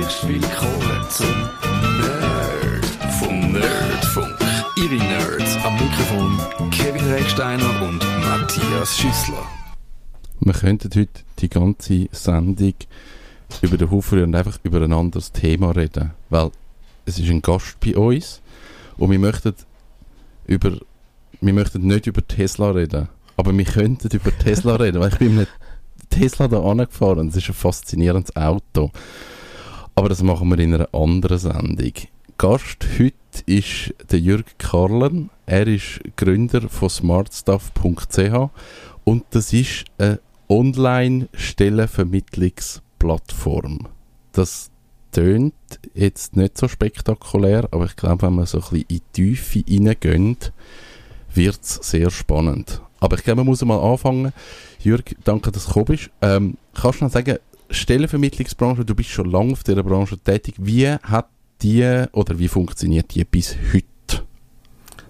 Herzlich willkommen zum Nerd vom Nerdfunk. Ihre Nerds am Mikrofon Kevin Recksteiner und Matthias Schüssler. Wir könnten heute die ganze Sendung über den Haufen und einfach über ein anderes Thema reden, weil es ist ein Gast bei uns und wir möchten über wir möchten nicht über Tesla reden, aber wir könnten über Tesla reden, weil ich bin mit Tesla da angefahren. Das ist ein faszinierendes Auto. Aber das machen wir in einer anderen Sendung. Gast heute ist der Jürg Karlen. Er ist Gründer von smartstuff.ch und das ist eine Online-Stellenvermittlungsplattform. Das tönt jetzt nicht so spektakulär, aber ich glaube, wenn man so ein bisschen in die Tiefe reingeht, wird es sehr spannend. Aber ich glaube, man muss mal anfangen. Jürg, danke, dass du gekommen bist. Ähm, kannst du noch sagen, Stellenvermittlungsbranche, du bist schon lange auf dieser Branche tätig. Wie hat die oder wie funktioniert die bis heute?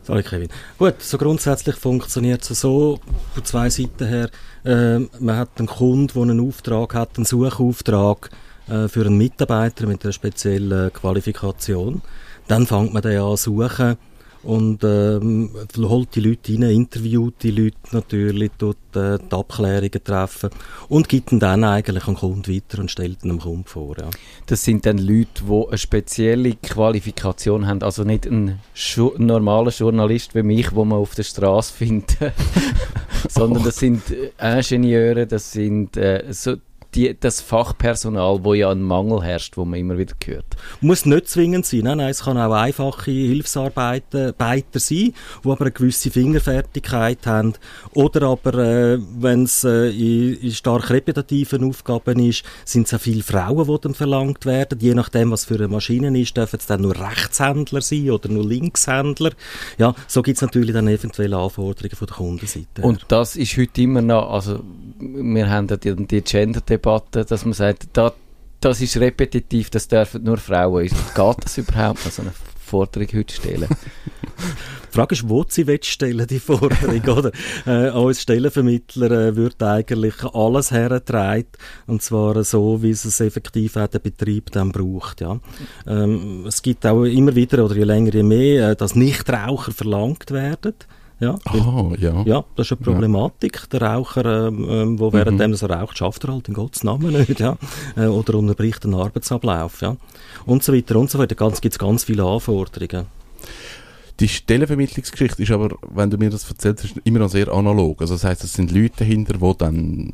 Sorry, Kevin. Gut, so grundsätzlich funktioniert es so von zwei Seiten her. Äh, man hat einen Kunden, der einen Auftrag hat, einen Suchauftrag äh, für einen Mitarbeiter mit einer speziellen Qualifikation. Dann fängt man den an suchen und ähm, holt die Leute rein, interviewt die Leute natürlich, tut äh, die Abklärungen treffen und gibt ihn dann eigentlich den Kunden weiter und stellt ihn dem Kunden vor. Ja. Das sind dann Leute, die eine spezielle Qualifikation haben, also nicht ein Schu normaler Journalist wie mich, wo man auf der Straße findet, sondern das sind äh, Ingenieure, das sind äh, so die, das Fachpersonal, wo ja ein Mangel herrscht, wo man immer wieder hört. Muss nicht zwingend sein. Nein, nein, es kann auch einfache Hilfsarbeiter sein, die aber eine gewisse Fingerfertigkeit haben. Oder aber, äh, wenn es äh, in, in, stark repetitiven Aufgaben ist, sind es auch viele Frauen, die dann verlangt werden. Je nachdem, was für eine Maschine ist, dürfen es dann nur Rechtshändler sein oder nur Linkshändler. Ja, so gibt es natürlich dann eventuelle Anforderungen von der Kundenseite. Und das ist heute immer noch, also wir haben die, die Gender-Debatte, dass man sagt, da, das ist repetitiv, das dürfen nur Frauen. Geht das überhaupt so eine Forderung heute stellen? Die Frage ist, wo sie stellen, die Forderung, oder? Äh, als Stellenvermittler äh, wird eigentlich alles hergetragen, und zwar so, wie es effektiv auch der Betrieb dann braucht, ja. Ähm, es gibt auch immer wieder, oder je länger, je mehr, äh, dass Nichtraucher verlangt werden. Ja, oh, ja. ja, das ist eine Problematik. Ja. Der Raucher, ähm, ähm wo während mhm. er raucht, schafft er halt in Gottes Namen nicht, ja. Äh, oder unterbricht den Arbeitsablauf, ja. Und so weiter und so weiter. Ganz, gibt es ganz viele Anforderungen. Die Stellenvermittlungsgeschichte ist aber, wenn du mir das erzählst, immer noch sehr analog. Also das heißt, es sind Leute dahinter, die dann,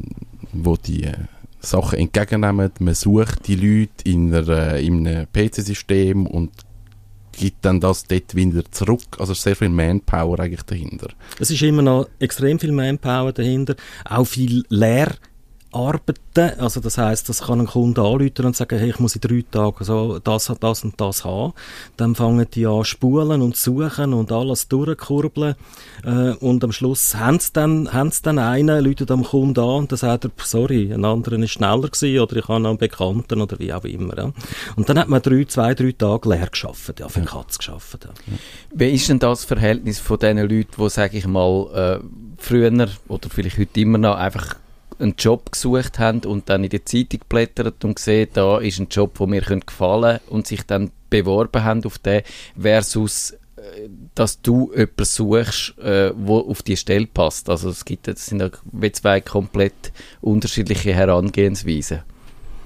wo die äh, Sachen entgegennehmen. Man sucht die Leute in, einer, in einem PC-System und gibt dann das dort wieder zurück. Also ist sehr viel Manpower eigentlich dahinter. Es ist immer noch extrem viel Manpower dahinter, auch viel Lehr arbeiten. Also das heißt, das kann ein Kunde anrufen und sagen, hey, ich muss in drei Tagen so das, das und das haben. Dann fangen die an spulen und suchen und alles durchkurbeln. Äh, und am Schluss haben sie dann, haben sie dann einen, läutet am Kunden an und dann sagt er, sorry, ein anderer ist schneller gewesen oder ich habe einen Bekannten oder wie auch immer. Ja. Und dann hat man drei, zwei, drei Tage leer geschafft, ja, für ja. Katz geschafft. Ja. Wie ist denn das Verhältnis von den Leuten, die, sage ich mal, äh, früher oder vielleicht heute immer noch einfach einen Job gesucht haben und dann in die Zeitung blättert und gesehen, da ist ein Job, der mir gefallen könnte und sich dann beworben haben auf den, versus äh, dass du jemanden suchst, äh, wo auf die Stelle passt. Also es gibt, das sind ja zwei komplett unterschiedliche Herangehensweisen.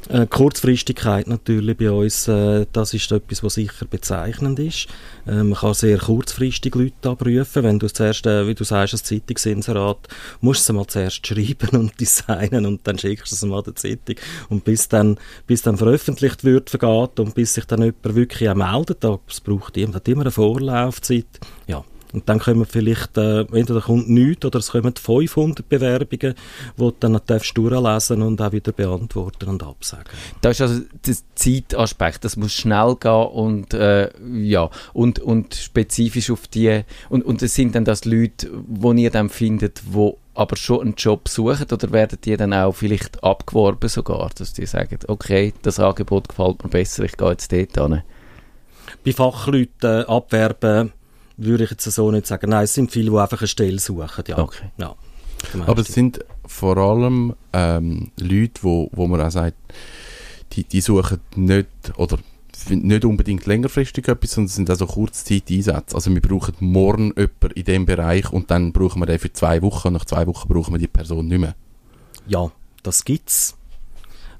Äh, Kurzfristigkeit natürlich bei uns, äh, das ist etwas, was sicher bezeichnend ist. Äh, man kann sehr kurzfristig Leute abrufen. Wenn du zuerst, wie du sagst, ein Zeitungsinserat, musst du es mal zuerst schreiben und designen und dann schickst du es mal der Zeitung. Und bis dann, bis dann veröffentlicht wird, vergeht und bis sich dann jemand wirklich auch meldet, das braucht immer, immer eine Vorlaufzeit. Ja, und dann kommen vielleicht, äh, entweder kommt nichts oder es kommen 500 Bewerbungen, die du dann darfst durchlesen und auch wieder beantworten und absagen. Das ist also der Zeitaspekt, das muss schnell gehen und, äh, ja, und, und spezifisch auf die, und, und es sind dann das Leute, die ihr dann findet, die aber schon einen Job suchen oder werden die dann auch vielleicht abgeworben sogar, dass die sagen, okay, das Angebot gefällt mir besser, ich gehe jetzt dort hin? Bei Fachleuten abwerben würde ich jetzt so nicht sagen. Nein, es sind viele, die einfach eine Stelle suchen. Ja. Okay. Ja, Aber es sind vor allem ähm, Leute, wo, wo man auch sagt, die, die suchen nicht, oder nicht unbedingt längerfristig etwas, sondern es sind also Kurzzeiteinsätze. Also wir brauchen morgen jemanden in dem Bereich und dann brauchen wir den für zwei Wochen. Nach zwei Wochen brauchen wir die Person nicht mehr. Ja, das gibt's.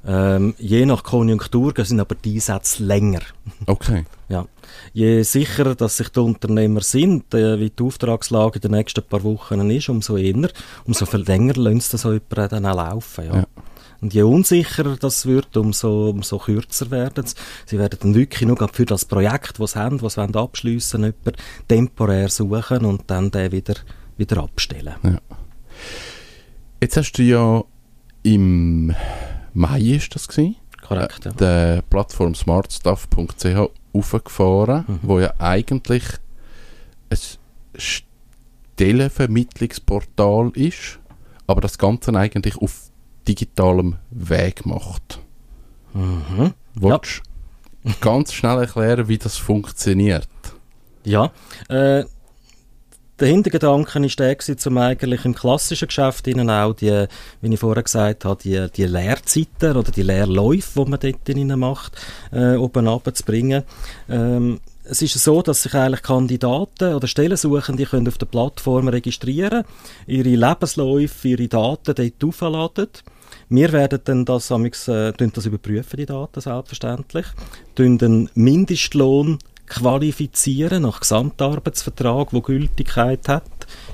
Ähm, je nach Konjunktur sind aber die Einsätze länger. Okay. Ja. Je sicherer, dass sich die Unternehmer sind, äh, wie die Auftragslage in den nächsten paar Wochen ist, umso eher, umso viel länger lässt das so jemand dann auch laufen. Ja. Ja. Und je unsicherer das wird, umso, umso kürzer werden sie. Sie werden dann wirklich nur für das Projekt, das sie haben, das sie abschliessen wollen, jemanden temporär suchen und dann den wieder, wieder abstellen. Jetzt hast du ja im Mai ist das gewesen, Korrekt, ja. der Plattform smartstuff.ch aufgefahren, Mhm. wo ja eigentlich ein Stellenvermittlungsportal ist, aber das Ganze eigentlich auf digitalem Weg macht. Mhm. Willst du ganz schnell erklären, wie das funktioniert? Ja, äh, der Hintergedanke war der, gewesen, um eigentlich im klassischen Geschäft ihnen auch die, wie ich vorher gesagt habe, die, die Lehrzeiten oder die Lehrläufe, die man dort drinnen macht, äh, oben runterzubringen. Ähm, es ist so, dass sich eigentlich Kandidaten oder Stellensuchende können auf der Plattform registrieren, ihre Lebensläufe, ihre Daten dort aufladen. Wir werden dann das, äh, das überprüfen, die Daten selbstverständlich, tun den Mindestlohn qualifizieren nach Gesamtarbeitsvertrag, wo Gültigkeit hat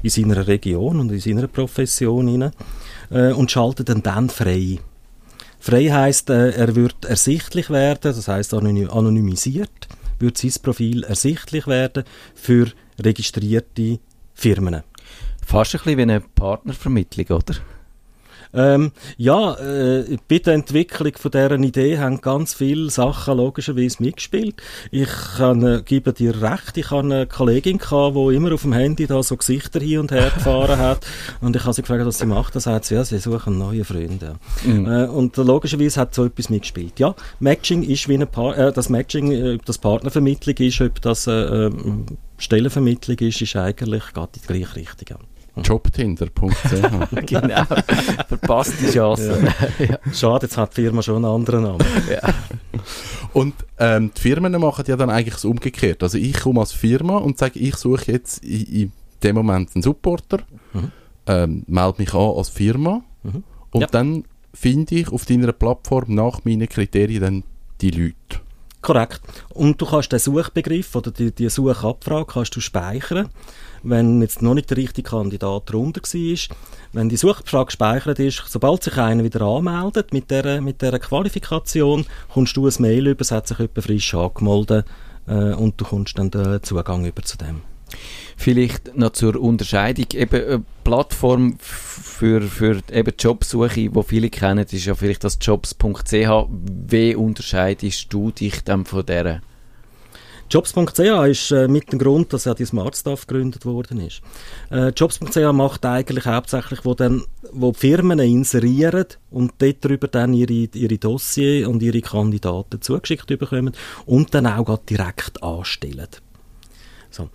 in seiner Region und in seiner Profession hinein, äh, und schalten dann dann frei. Frei heißt, äh, er wird ersichtlich werden, das heißt anonymisiert, wird sein Profil ersichtlich werden für registrierte Firmen. Fast ein bisschen wie eine Partnervermittlung, oder? Ähm, ja, äh, bei der Entwicklung von dieser Idee haben ganz viele Sachen logischerweise mitgespielt. Ich kann, äh, gebe dir recht, ich hatte eine Kollegin, gehabt, die immer auf dem Handy da so Gesichter hin und her gefahren hat und ich habe sie gefragt, was sie macht. Da sagt sie, ja, sie suchen neue Freunde. Mhm. Äh, und logischerweise hat so etwas mitgespielt. Ja, Matching ist wie eine pa äh, das Matching, äh, ob das Partnervermittlung ist, ob das äh, ähm, Stellenvermittlung ist, ist eigentlich geht in die gleiche Richtung. Ja. Jobtinder.ch genau. Verpasste Chance. Schade, jetzt hat die Firma schon einen anderen Namen. Und ähm, die Firmen machen ja dann eigentlich das umgekehrt. Also ich komme als Firma und sage, ich suche jetzt in, in dem Moment einen Supporter, Mhm. ähm, melde mich an als Firma Mhm. und Ja. dann finde ich auf deiner Plattform nach meinen Kriterien dann die Leute. Korrekt. Und du kannst den Suchbegriff oder die, die Suchabfrage kannst du speichern, wenn jetzt noch nicht der richtige Kandidat drunter war. Wenn die Suchabfrage gespeichert ist, sobald sich einer wieder anmeldet mit dieser mit Qualifikation, kommst du ein Mail über, es hat sich jemand frisch angemeldet äh, und du kommst dann den Zugang über zu dem. Vielleicht noch zur Unterscheidung. Eben eine Plattform f- für, für eben Jobsuche, die viele kennen, ist ja vielleicht das jobs.ch. Wie unterscheidest du dich dann von dieser? Jobs.ch ist äh, mit dem Grund, dass ja die Smart Staff gegründet worden ist. Äh, Jobs.ch macht eigentlich hauptsächlich, wo, dann, wo die Firmen inserieren und dort darüber dann ihre, ihre Dossier und ihre Kandidaten zugeschickt bekommen und dann auch direkt anstellen. So.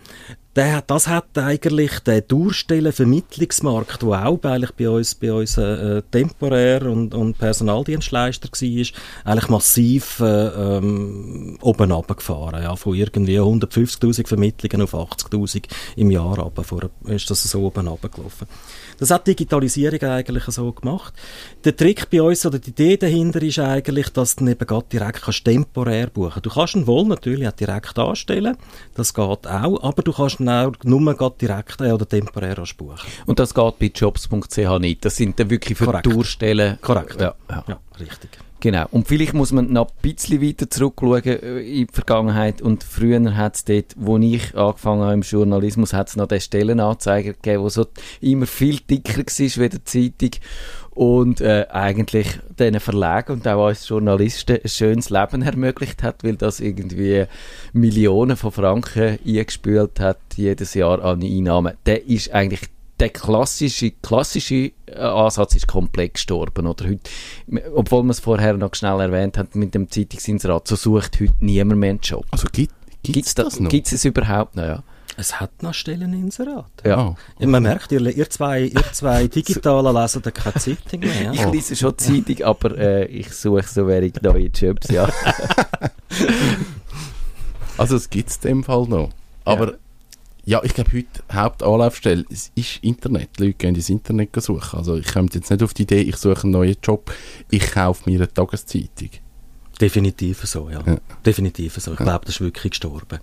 Der, das hat eigentlich der Durchstellen-Vermittlungsmarkt, der auch eigentlich bei uns, bei uns äh, temporär und, und Personaldienstleister war, eigentlich massiv äh, ähm, oben runtergefahren. Ja, von irgendwie 150'000 Vermittlungen auf 80'000 im Jahr runter. Vor, ist das so oben runtergelaufen. Das hat Digitalisierung eigentlich so gemacht. Der Trick bei uns oder die Idee dahinter ist eigentlich, dass du eben gerade direkt kannst temporär buchen. Du kannst ihn wohl natürlich auch direkt anstellen, das geht auch, aber du kannst ihn auch nur gerade direkt äh, oder temporär buchen. Und das geht bei jobs.ch nicht. Das sind dann wirklich für Korrekt. Durchstellen. Korrekt. Ja, ja. Ja, richtig. Genau. Und vielleicht muss man noch ein bisschen weiter zurückschauen äh, in die Vergangenheit. Und früher hat es dort, wo ich angefangen habe im Journalismus, hat es noch den Stellenanzeiger gegeben, der so immer viel dicker war wie die Zeitung. Und äh, eigentlich diesen Verlagen und auch als Journalisten ein schönes Leben ermöglicht hat, weil das irgendwie Millionen von Franken eingespült hat, jedes Jahr an Einnahmen. Der ist eigentlich der klassische, klassische äh, Ansatz ist komplett gestorben. Oder heute, obwohl man es vorher noch schnell erwähnt hat mit dem Zeitungsinserat, so sucht heute niemand mehr einen Job. Also gibt es das noch? Gibt es überhaupt noch, ja. Es hat noch Stelleninserat. Ja. Ah, Man merkt, ihr, ihr zwei, ihr zwei Digitalen lesen da keine Zeitung mehr. Ich Ja? lese schon Zeitung, aber äh, ich suche so wenig neue Jobs, ja. Also es gibt es in dem Fall noch. Aber ja, ich glaube, heute Hauptanlaufstelle ist Internet. Die Leute gehen ins Internet suchen. Also ich komme jetzt nicht auf die Idee, ich suche einen neuen Job, ich kaufe mir eine Tageszeitung. Definitiv so, ja. Ja. Definitiv so. Ich glaube, das ist wirklich gestorben.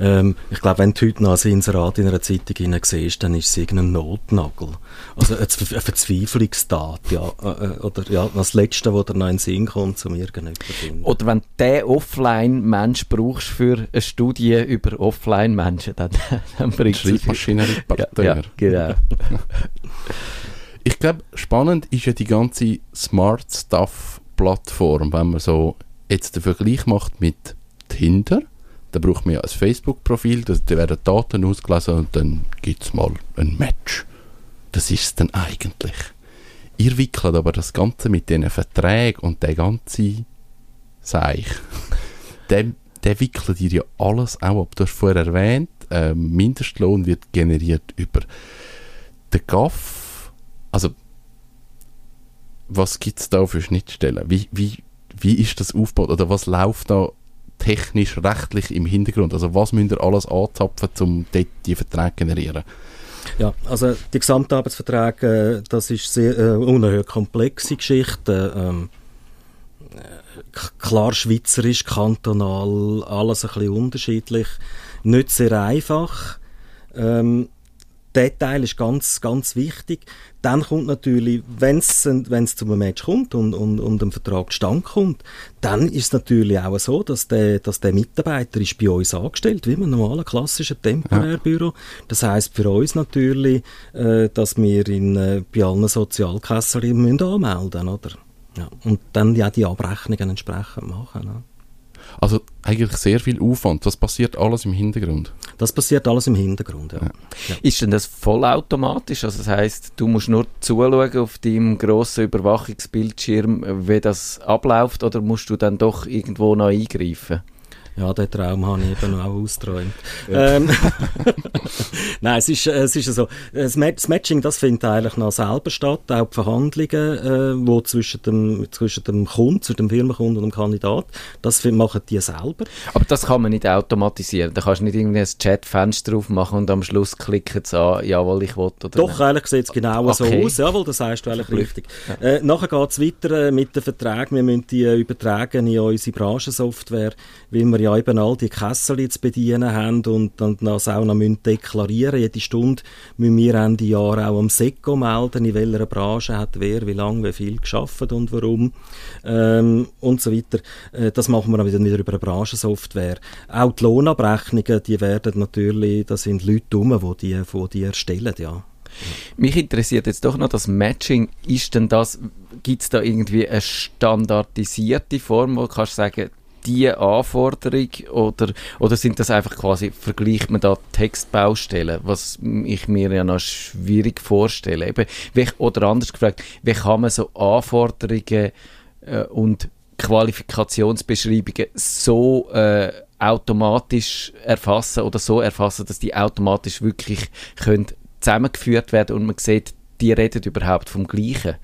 Ähm, ich glaube, wenn du heute noch ein Inserat in einer Zeitung hinein siehst, dann ist es irgendein Notnagel. Also eine, Zwe- eine Verzweiflungstat, ja. Äh, äh, Oder ja, das Letzte, was dir noch in den Sinn kommt, um irgendjemanden zu finden. Oder wenn du den Offline-Mensch brauchst für eine Studie über Offline-Menschen, dann, dann bringst du Schreibmaschinerie-Partei. Ja, ja, genau. Ich glaube, spannend ist ja die ganze Smart Stuff-Plattform, wenn man so jetzt den Vergleich macht mit Tinder. Da braucht man ja ein Facebook-Profil, da werden Daten ausgelesen und dann gibt es mal ein Match. Das ist es dann eigentlich. Ihr wickelt aber das Ganze mit diesen Verträgen und der ganze Seich, dem, der wickelt ihr ja alles auch ab. Du hast vorher erwähnt, ähm, Mindestlohn wird generiert über den GAF. Also, was gibt es da für Schnittstellen? Wie, wie, wie ist das aufgebaut? Oder was läuft da technisch, rechtlich im Hintergrund? Also, was müsst ihr alles anzapfen, um dort die Verträge zu generieren? Ja, also die Gesamtarbeitsverträge, äh, das ist sehr äh, unerhört komplexe Geschichte. Ähm, äh, klar schweizerisch, kantonal, alles ein bisschen unterschiedlich. Nicht sehr einfach. Ähm, der Teil ist ganz, ganz wichtig. Dann kommt natürlich, wenn es zu einem Match kommt und, und, und ein Vertrag stand kommt, dann ist es natürlich auch so, dass der, dass der Mitarbeiter ist bei uns angestellt, wie im normalen klassischen Temporärbüro. Das heißt für uns natürlich, äh, dass wir ihn äh, bei allen Sozialkassen müssen anmelden oder? Ja, und dann ja die Abrechnungen entsprechend machen. Ne? Also, eigentlich sehr viel Aufwand. Was passiert alles im Hintergrund? Das passiert alles im Hintergrund. Ja. Ist denn das vollautomatisch? Also das heißt, du musst nur zuschauen auf deinem grossen Überwachungsbildschirm, wie das abläuft, oder musst du dann doch irgendwo noch eingreifen? Ja, den Traum habe ich eben auch ausgeträumt. Ähm, Nein, es ist, äh, es ist so, das, Ma- das Matching, das findet eigentlich noch selber statt, auch die Verhandlungen, äh, wo zwischen dem, zwischen dem Kunden, zwischen dem Firmenkunden und dem Kandidat, das machen die selber. Aber das kann man nicht automatisieren. Da kannst du nicht irgendwie ein Chatfenster aufmachen und am Schluss klicken es an, jawohl, ich will oder Doch, eigentlich sieht es genau so Okay. aus, jawohl, das sagst du eigentlich richtig. Äh, nachher geht es weiter äh, mit den Verträgen, wir müssen die äh, übertragen in unsere Branchensoftware, weil wir ja eben all die Kessel zu bedienen haben und dann das auch noch müssen deklarieren Jede Stunde müssen wir Ende Jahr auch am SECO melden, in welcher Branche hat wer, wie lange, wie viel geschafft und warum ähm, und so weiter. Äh, das machen wir dann wieder, über eine Branchensoftware. Auch die Lohnabrechnungen, die werden natürlich, da sind Leute rum, die die, die, die erstellen, ja. Mich interessiert jetzt doch noch das Matching. Ist denn das, gibt es da irgendwie eine standardisierte Form, wo du kannst sagen, die Anforderung oder, oder sind das einfach quasi, vergleicht man da Textbaustellen, was ich mir ja noch schwierig vorstelle. Eben, wie, oder anders gefragt, wie kann man so Anforderungen äh, und Qualifikationsbeschreibungen so äh, automatisch erfassen oder so erfassen, dass die automatisch wirklich können zusammengeführt werden und man sieht, die reden überhaupt vom Gleichen.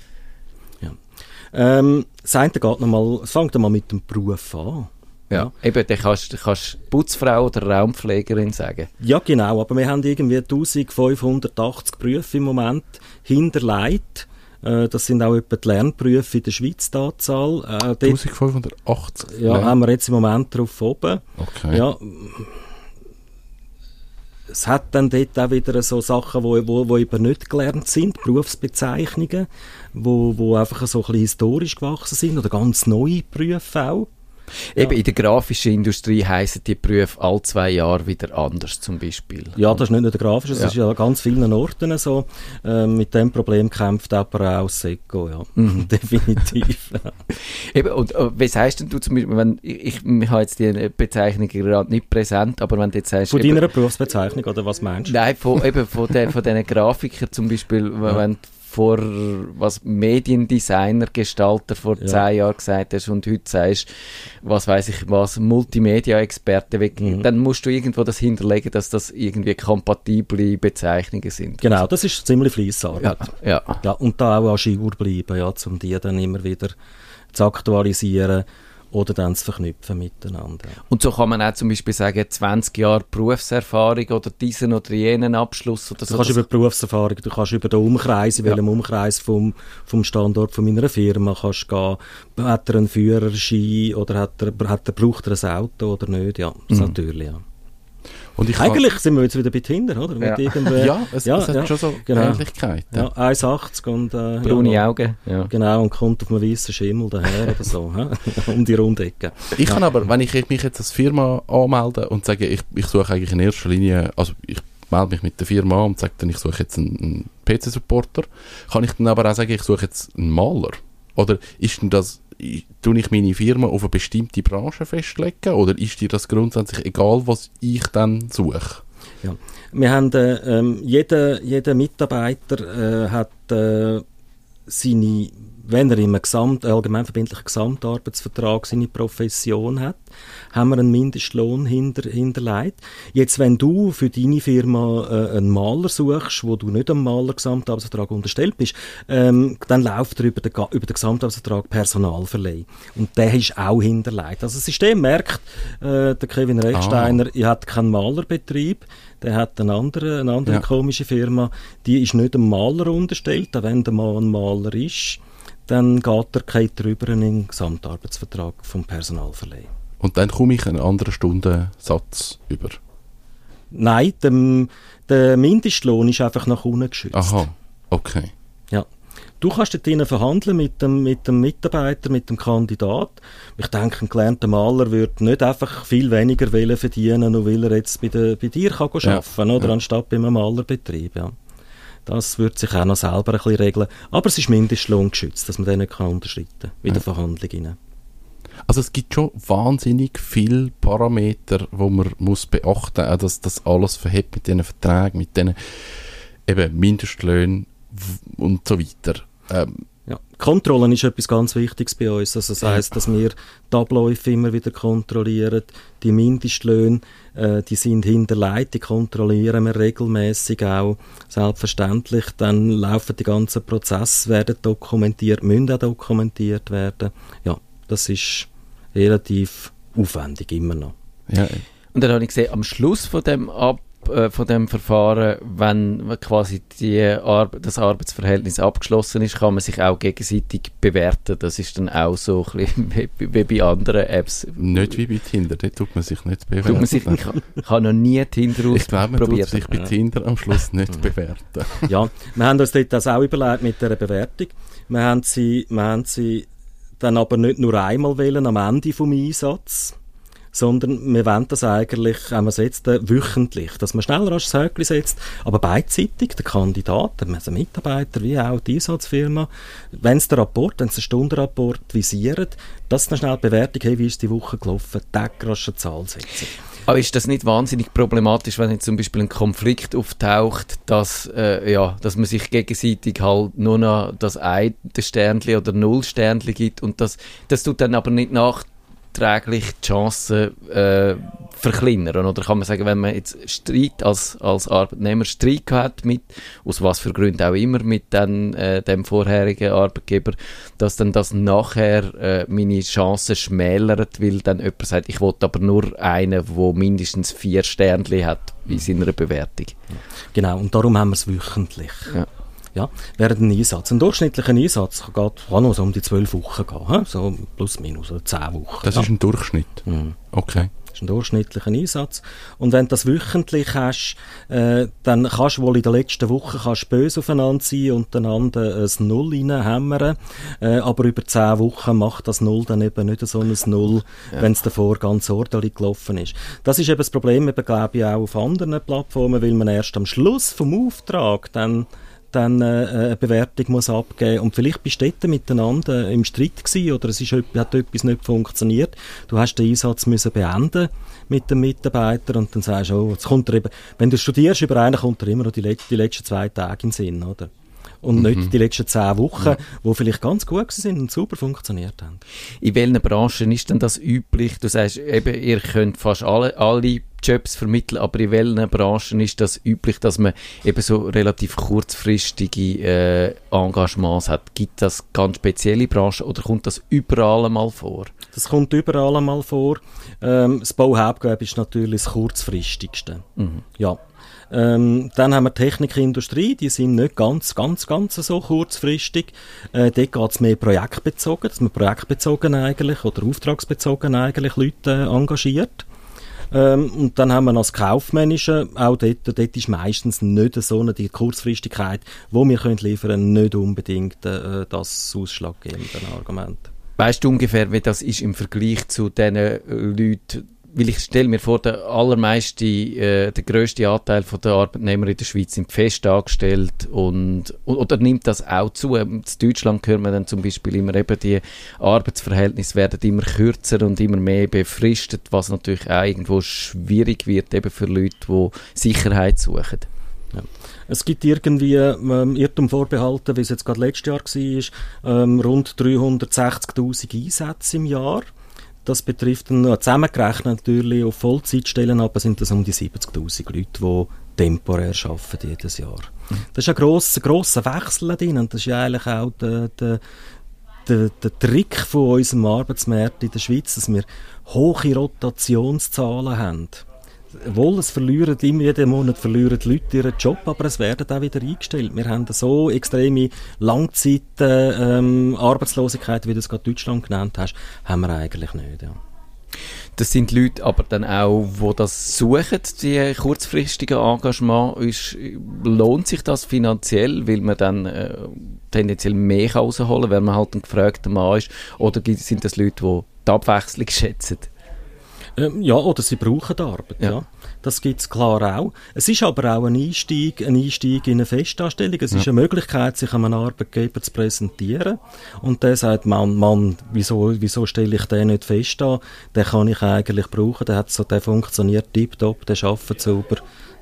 Ähm, das eine geht noch mal, es fängt mal mit dem Beruf an. Ja. Eben, dann kannst du kannst Putzfrau oder Raumpflegerin sagen. Ja, genau, aber wir haben irgendwie 1580 Berufe im Moment hinterlegt. Äh, das sind auch etwa die Lernberufe in der Schweiz, die Anzahl. Äh, dort, 1580? ja, haben wir jetzt im Moment drauf oben. Okay. Ja, es hat dann dort auch wieder so Sachen, wo, wo, wo eben nicht gelernt sind, Berufsbezeichnungen, wo, wo einfach so ein bisschen historisch gewachsen sind oder ganz neue Berufe auch. Eben in der grafischen Industrie heißen die Berufe all zwei Jahre wieder anders zum Beispiel. Ja, das ist nicht nur der Grafische, das Ja. ist ja an ganz vielen Orten so. Ähm, mit dem Problem kämpft aber auch Seco, ja. Mhm. Definitiv. ja. Eben, und äh, was heißt denn du zum Beispiel, wenn, ich, ich habe jetzt die Bezeichnung gerade nicht präsent, aber wenn du jetzt sagst... Von eben- deiner Berufsbezeichnung, oder was meinst du? Nein, von, eben von, den, von diesen Grafikern zum Beispiel, wenn du vor, was Mediendesigner, Gestalter vor Ja. zehn Jahren gesagt hast und heute sagst, was weiß ich was, Multimedia-Experte, Mhm. dann musst du irgendwo das hinterlegen, dass das irgendwie kompatible Bezeichnungen sind. Genau, das ist ziemlich Fleissarbeit. Ja, Ja. ja. und da auch an Jour bleiben, ja, um die dann immer wieder zu aktualisieren oder dann zu verknüpfen miteinander. Und so kann man auch zum Beispiel sagen, 20 Jahre Berufserfahrung oder diesen oder jenen Abschluss oder Du so. kannst über die Berufserfahrung, du kannst über den Umkreis, in Ja. welchem Umkreis vom, vom Standort von meiner Firma kannst gehen. Hat er einen Führerschein oder hat er, hat er, braucht er ein Auto oder nicht? Ja, Mhm. natürlich, ja. Und ich kann- Eigentlich sind wir jetzt wieder bei Tinder, oder? Mit Ja. irgendwie- ja, es, ja, es hat ja, schon so genau. Ähnlichkeiten. Ja, 1,80 und... Äh, braune ja, Augen. Ja. Genau, und kommt auf einem weißen Schimmel daher oder so, um die Rundecke. Ich kann aber, wenn ich mich jetzt als Firma anmelde und sage, ich, ich suche eigentlich in erster Linie, also ich melde mich mit der Firma an und sage dann, ich suche jetzt einen, einen PC-Supporter, kann ich dann aber auch sagen, ich suche jetzt einen Maler? Oder ist denn das, tue ich meine Firma auf eine bestimmte Branche festlegen oder ist dir das grundsätzlich egal, was ich dann suche? Wir haben, äh, ähm, jeder, jeder Mitarbeiter äh, hat äh, seine, wenn er im Gesamt, allgemeinverbindlichen Gesamtarbeitsvertrag seine Profession hat, haben wir einen Mindestlohn hinter, hinterlegt. Jetzt, wenn du für deine Firma äh, einen Maler suchst, wo du nicht am Maler-Gesamtarbeitsvertrag unterstellt bist, ähm, dann läuft er über den, über den Gesamtarbeitsvertrag Personalverleih. Und der ist auch hinterlegt. Also das System merkt, äh, der Kevin Rechsteiner, er hat keinen Malerbetrieb, der hat eine andere, eine andere Ja. komische Firma, die ist nicht dem Maler unterstellt, auch wenn der Mann ein Maler ist, dann geht er kein drüber in den Gesamtarbeitsvertrag vom Personalverleih. Und dann komme ich einen anderen Stundensatz über. Nein, dem, der Mindestlohn ist einfach nach unten geschützt. Aha, okay. Ja. Du kannst dort drinnen verhandeln mit dem, mit dem Mitarbeiter, mit dem Kandidat. Ich denke, ein gelernter Maler würde nicht einfach viel weniger wollen verdienen, nur weil er jetzt bei, der, bei dir kann Ja, arbeiten oder ja. anstatt bei einem Malerbetrieb. Ja. Das würde sich auch noch selber ein bisschen regeln. Aber es ist Mindestlohn geschützt, dass man den nicht unterschreiten kann, in der Verhandlung. Rein. Also es gibt schon wahnsinnig viele Parameter, wo man muss beachten muss, dass das alles verhebt mit diesen Verträgen, mit diesen eben Mindestlöhnen und so weiter. Ähm, Ja. Kontrollen ist etwas ganz Wichtiges bei uns. Also das heisst, dass wir die Abläufe immer wieder kontrollieren. Die Mindestlöhne, äh, die sind hinterlegt, die kontrollieren wir regelmäßig auch. Selbstverständlich. Dann laufen die ganzen Prozesse, werden dokumentiert, müssen auch dokumentiert werden. Ja, das ist relativ aufwendig immer noch. ja, Und dann habe ich gesehen, am Schluss von dem, Ab, äh, von dem Verfahren, wenn quasi die Ar das Arbeitsverhältnis abgeschlossen ist, kann man sich auch gegenseitig bewerten. Das ist dann auch so ein bisschen wie, wie bei anderen Apps. nicht wie bei Tinder, dort tut man sich nicht bewerten. Tut man sich, ich habe hab noch nie Tinder ich glaube, man tut ausprobiert. sich bei Tinder am Schluss nicht bewerten. Ja, wir haben uns dort das auch überlegt mit dieser Bewertung. Wir haben sie, wir haben sie dann aber nicht nur einmal wählen am Ende vom Einsatz, sondern wir wollen das eigentlich, haben wir es jetzt äh, wöchentlich, dass man schneller als Häkchen setzt, aber beidseitig, der Kandidat, also Mitarbeiter wie auch die Einsatzfirma, wenn es der Rapport, wenn es den Stundenrapport visiert, dass dann schnell Bewertung, hey, wie ist die Woche gelaufen, eine Zahl setzen. Aber ist das nicht wahnsinnig problematisch, wenn jetzt zum Beispiel ein Konflikt auftaucht, dass, äh, ja, dass man sich gegenseitig halt nur noch das eine Sternchen oder null Sternchen gibt und das, das tut dann aber nicht nachträglich die Chancen äh, verkleinern? Oder kann man sagen, wenn man jetzt Streit als, als Arbeitnehmer Streit hat mit, aus was für Gründen auch immer, mit den, äh, dem vorherigen Arbeitgeber, dass dann das nachher äh, meine Chancen schmälert, weil dann jemand sagt, ich will aber nur einen, der mindestens vier Sternchen hat in seiner Bewertung. Genau, und darum haben wir es wöchentlich. Ja. Ja, während ein Einsatz. Ein durchschnittlicher Einsatz geht, kann noch so um die zwölf Wochen gehen, so plus minus, oder zehn Wochen. Das ja. ist ein Durchschnitt. Mhm. Okay. Das ist ein durchschnittlicher Einsatz. Und wenn du das wöchentlich hast, äh, dann kannst du wohl in der letzten Woche kannst böse aufeinander sein und einander ein Null reinhämmern. Äh, aber über zehn Wochen macht das Null dann eben nicht so ein Null, wenn es davor ganz ordentlich gelaufen ist. Das ist eben das Problem, eben, glaube ich, auch auf anderen Plattformen, weil man erst am Schluss vom Auftrag dann dann äh, eine Bewertung muss abgeben und vielleicht bist du dort miteinander im Streit gewesen oder es ist, hat etwas nicht funktioniert. Du hast den Einsatz müssen beenden mit dem Mitarbeiter und dann sagst du, oh, jetzt kommt er eben, wenn du studierst über einen, kommt er immer noch die, let die letzten zwei Tage in den Sinn, oder? und Mhm. nicht die letzten zehn Wochen, wo vielleicht ganz gut sind und super funktioniert haben. In welchen Branchen ist denn das üblich? Du sagst eben, ihr könnt fast alle, alle Jobs vermitteln, aber in welchen Branchen ist das üblich, dass man eben so relativ kurzfristige äh, Engagements hat? Gibt das ganz spezielle Branchen oder kommt das überall mal vor? Das kommt überall einmal vor. Ähm, das Bauhauptgewerbe ist natürlich das kurzfristigste. Mhm. Ja. Ähm, dann haben wir Technikindustrie, die sind nicht ganz, ganz, ganz so kurzfristig. Äh, dort geht es mehr projektbezogen, dass man projektbezogen eigentlich oder auftragsbezogen eigentlich Leute äh, engagiert. Ähm, und dann haben wir noch das Kaufmännische, auch dort, dort ist meistens nicht so eine die Kurzfristigkeit, wo wir können liefern nicht unbedingt äh, das ausschlaggebende Argument. Weißt du ungefähr, wie das ist im Vergleich zu den Leuten? Weil ich stelle mir vor, der allermeiste, äh, der grösste Anteil von der Arbeitnehmer in der Schweiz sind fest angestellt und, oder nimmt das auch zu? Ähm, In Deutschland hören wir dann zum Beispiel immer eben, die Arbeitsverhältnisse werden immer kürzer und immer mehr befristet, was natürlich auch irgendwo schwierig wird eben für Leute, die Sicherheit suchen. Es gibt irgendwie ähm, Irrtum vorbehalten, wie es jetzt gerade letztes Jahr war, ähm, rund 360.000 Einsätze im Jahr. Das betrifft dann noch zusammengerechnet natürlich auf Vollzeitstellen, aber sind das um die 70.000 Leute, die temporär arbeiten jedes Jahr. Das ist ein grosser, grosser Wechsel drin und das ist ja eigentlich auch der, der, der, der Trick von unserem Arbeitsmarkt in der Schweiz, dass wir hohe Rotationszahlen haben. Wohl, es verlieren immer jeden Monat verlieren die Leute ihren Job, aber es werden auch wieder eingestellt. Wir haben so extreme Langzeit äh, ähm, wie du es gerade Deutschland genannt hast, haben wir eigentlich nicht. Ja. Das sind Leute aber dann auch, die das suchen, die kurzfristigen Engagement. Ist, lohnt sich das finanziell, weil man dann äh, tendenziell mehr rausholen kann, wenn man halt ein gefragter Mann ist? Oder sind das Leute, die die Abwechslung schätzen? Ähm, ja, oder sie brauchen Arbeit, ja. Ja. Das gibt es klar auch. Es ist aber auch ein Einstieg, ein Einstieg in eine Festanstellung. Es ist eine Möglichkeit, sich einem Arbeitgeber zu präsentieren. Und der sagt, Mann, Mann, wieso, wieso stelle ich den nicht fest an? Den kann ich eigentlich brauchen. Der, hat so, der funktioniert tiptop, der arbeitet sauber.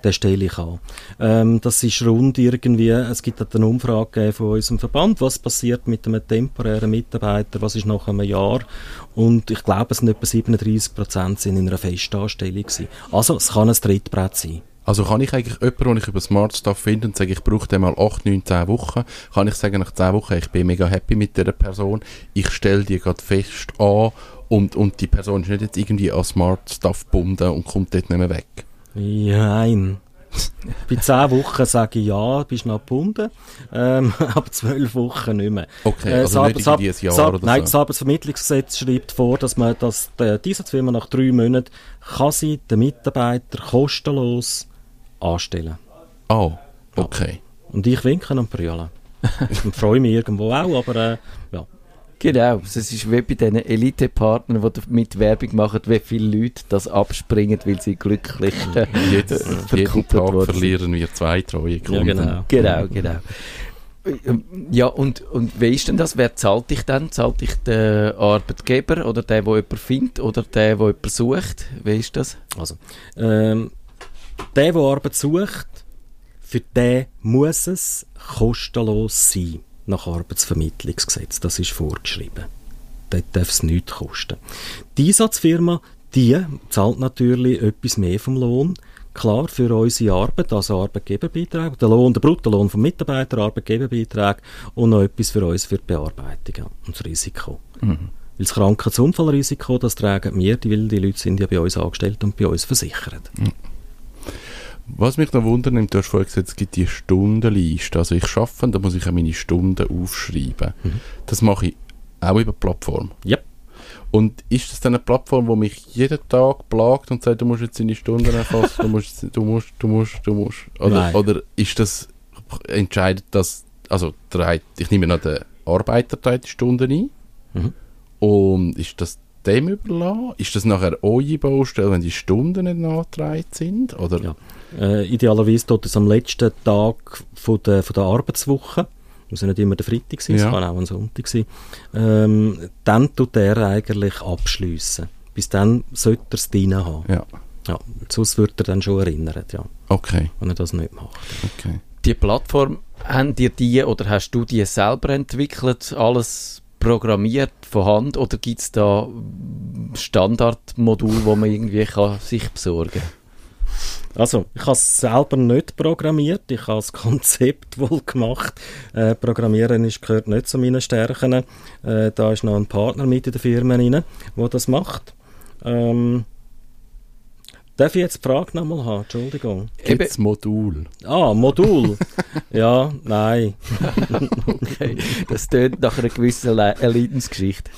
Den stelle ich an. Ähm, das ist rund irgendwie, es gibt eine Umfrage von unserem Verband, was passiert mit einem temporären Mitarbeiter, was ist nach einem Jahr und ich glaube, es sind etwa 37 Prozent in einer Festanstellung gewesen. Also, es kann ein Trittbrett sein. Also kann ich eigentlich jemanden, den ich über Smart Stuff finde und sage, ich brauche den mal 8, 9, 10 Wochen, kann ich sagen, nach 10 Wochen, ich bin mega happy mit dieser Person, ich stelle die gerade fest an und, und die Person ist nicht jetzt irgendwie an Smart Stuff gebunden und kommt dort nicht mehr weg. Nein. Bei 10 Wochen sage ich ja, bist noch gebunden, ähm, aber 12 Wochen nicht mehr. Okay, Äh, also nicht Ar- irgendwie ein Jahr Ar- oder Nein, so. das Arbeitsvermittlungsgesetz schreibt vor, dass man dass die Einsatzfirma nach drei Monaten kann sie den Mitarbeiter kostenlos anstellen. Oh, okay. Und ich winke und brüllen. und freue mich irgendwo auch, aber äh, ja. Genau, es ist wie bei diesen Elite-Partnern, die damit Werbung machen, wie viele Leute das abspringen, weil sie glücklich äh, Jedes, jeden Tag worden verlieren wir zwei treue Kunden. genau. Genau, genau. Ähm, Ja, und, und wie ist denn das? Wer zahlt dich dann? Zahlt dich der Arbeitgeber oder der, der jemanden findet oder der, der jemanden sucht? Wie ist das? Also, ähm, der, der Arbeit sucht, für den muss es kostenlos sein, nach Arbeitsvermittlungsgesetz. Das ist vorgeschrieben. Dort darf es nichts kosten. Die Einsatzfirma, die zahlt natürlich etwas mehr vom Lohn. Klar, für unsere Arbeit, also Arbeitgeberbeitrag, der Lohn, der Bruttolohn vom Mitarbeiter, Arbeitgeberbeitrag und noch etwas für uns für die Bearbeitung und das Risiko. Weil das Krankheitsunfallrisiko, das tragen wir, die- weil die Leute sind ja bei uns angestellt und bei uns versichert. Was mich noch wundert, du hast vorhin gesagt, es gibt die Stundenliste. Also ich arbeite, da muss ich auch meine Stunden aufschreiben. Das mache ich auch über die Plattform. Ja. Und ist das dann eine Plattform, die mich jeden Tag plagt und sagt, du musst jetzt deine Stunden erfassen, du musst, du musst, du musst, du musst? Oder, Nein. oder ist das, entscheidet das, also ich nehme an, der Arbeiter die Stunden ein Mhm. und ist das dem überlassen? Ist das nachher eure Baustelle, wenn die Stunden nicht nachgetragen sind? Oder? Ja. Äh, idealerweise tut es am letzten Tag von der, von der Arbeitswoche, muss ja nicht immer der Freitag sein, es Ja. kann auch ein Sonntag sein, ähm, dann tut er eigentlich abschliessen. Bis dann sollte er es drin haben. Ja, Ja, sonst wird er dann schon erinnert, ja, okay, wenn er das nicht macht. okay. Die Plattform, haben dir die oder hast du die selber entwickelt, alles programmiert von Hand oder gibt es da Standardmodul, wo man irgendwie kann sich besorgen kann? Also, ich habe es selber nicht programmiert, ich habe das Konzept wohl gemacht. Äh, Programmieren ist, gehört nicht zu meinen Stärken. Äh, da ist noch ein Partner mit in der Firma rein, der das macht. Ähm, darf ich jetzt die Frage nochmal haben? Entschuldigung. Gibt es Modul? Ah, Modul. ja, nein. okay, das tönt nach einer gewissen Le Leidensgeschichte.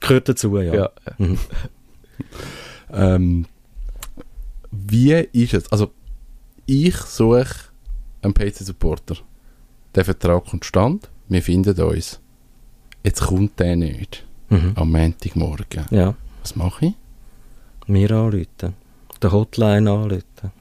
Gehört dazu, ja. ja. Mhm. ähm, wie ist es? Also, ich suche einen PC-Supporter. Der Vertrag kommt stand, wir finden uns. Jetzt kommt der nicht. Mhm. Am Montagmorgen. Ja. Was mache ich? Wir anrufen. Der Hotline anrufen.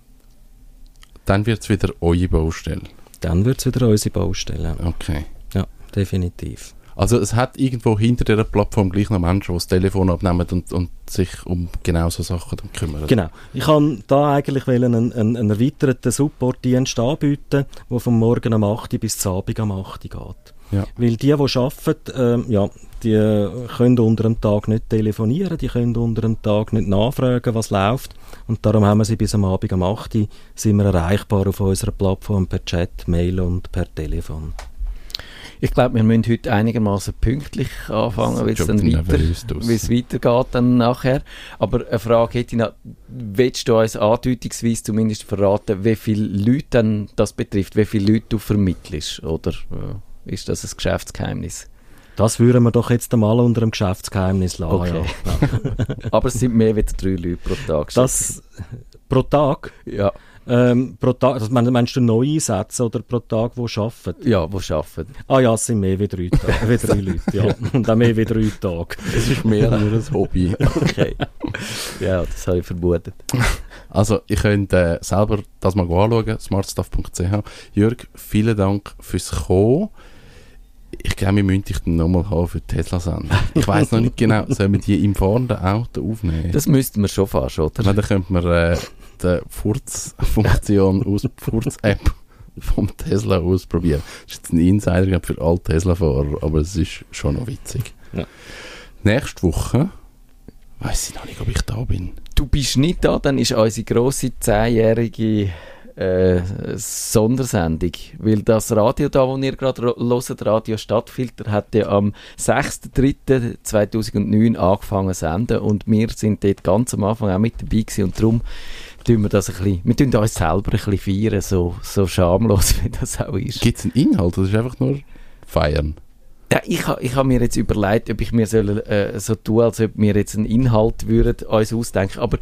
Dann wird es wieder eure Baustelle. Dann wird es wieder unsere Baustelle. Okay. Ja, definitiv. Also es hat irgendwo hinter dieser Plattform gleich noch Menschen, die das Telefon abnehmen und, und sich um genau so Sachen kümmern. Genau. Ich kann da eigentlich einen, einen, einen erweiterten Supportdienst anbieten, der vom Morgen am 8 bis zum Abend am 8 geht. Ja. Weil die, die arbeiten, äh, ja, die können unter dem Tag nicht telefonieren, die können unter dem Tag nicht nachfragen, was läuft. Und darum haben wir sie bis am Abend am 8 sind wir erreichbar auf unserer Plattform per Chat, Mail und per Telefon. Ich glaube, wir müssen heute einigermaßen pünktlich anfangen, weil es dann weiter, weitergeht dann nachher. Aber eine Frage hätte ich noch, willst du uns andeutungsweise zumindest verraten, wie viele Leute dann das betrifft, wie viele Leute du vermittelst? Oder äh, ist das ein Geschäftsgeheimnis? Das würden wir doch jetzt einmal unter einem Geschäftsgeheimnis lassen. Okay. Ja. Aber es sind mehr als drei Leute pro Tag. Das, pro Tag? Ja. Ähm, pro Tag, das meinst du neu einsetzen oder pro Tag, wo arbeiten? Ja, wo arbeiten. Ah ja, es sind mehr wie drei, Tage, wie drei Leute, ja. Und auch mehr wie drei Tage. Es ist mehr nur ein Hobby. Okay. Ja, das habe ich vermutet. Also, ich könnte äh, selber das mal anschauen, smartstuff.ch. Jörg, vielen Dank fürs Kommen. Ich glaube, wir müssen dich dann nochmal haben für die Tesla-Sendung. Ich weiß noch nicht genau, sollen wir die im fahrenden Auto aufnehmen? Das müssten wir schon fast, oder? dann könnte man äh, die Furz-Funktion aus Furz-App vom Tesla ausprobieren. Das ist jetzt ein Insider für alle Tesla-Fahrer, aber es ist schon noch witzig. Ja. Nächste Woche weiß ich noch nicht, ob ich da bin. Du bist nicht da, dann ist unsere grosse zehnjährige äh, Sondersendung. Weil das Radio da, wo ihr gerade hört, Radio Stadtfilter, hat ja am 6.3.2009 angefangen zu senden und wir sind dort ganz am Anfang auch mit dabei gewesen und darum tun wir das ein bisschen, wir tun uns selber ein bisschen feiern, so, so schamlos wie das auch ist. Gibt es einen Inhalt oder ist einfach nur feiern? Ja, ich habe ich ha mir jetzt überlegt, ob ich mir soll, äh, so tue, als ob wir jetzt einen Inhalt würden uns ausdenken. Aber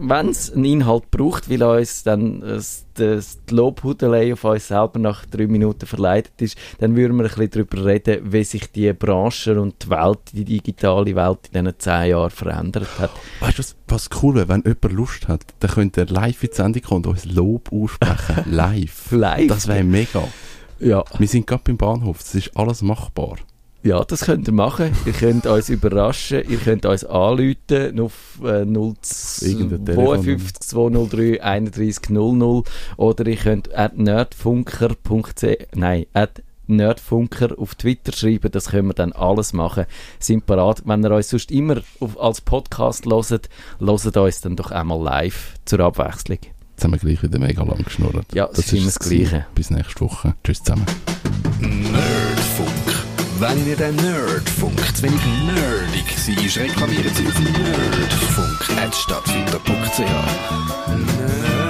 wenn es einen Inhalt braucht, weil uns dann äh, das, Lobhudelei auf uns selber nach drei Minuten verleitet ist, dann würden wir ein bisschen darüber reden, wie sich die Branche und die Welt, die digitale Welt in diesen zehn Jahren verändert hat. Weißt du, was, was cool wäre, wenn jemand Lust hat, dann könnte er live in die Sendung kommen und uns Lob aussprechen. live. live. Das wäre mega. Ja. Wir sind gerade beim Bahnhof, das ist alles machbar. Ja, das könnt ihr machen. ihr könnt uns überraschen, ihr könnt uns anrufen auf äh, 052 203 31 00 oder ihr könnt at nerdfunker.ch nein, at Nerdfunker auf Twitter schreiben, das können wir dann alles machen. Sind parat. Wenn ihr uns sonst immer auf, als Podcast hört, hört uns dann doch einmal live zur Abwechslung. Jetzt haben wir gleich wieder mega lang geschnurrt. Ja, das, das ist immer das Gleiche. Bis nächste Woche. Tschüss zusammen. Nerdfunk. Wenn ihr den Nerdfunk zu wenig nerdig seid, reklamiert sie auf nerdfunk.stadtfinder.ch. Nerd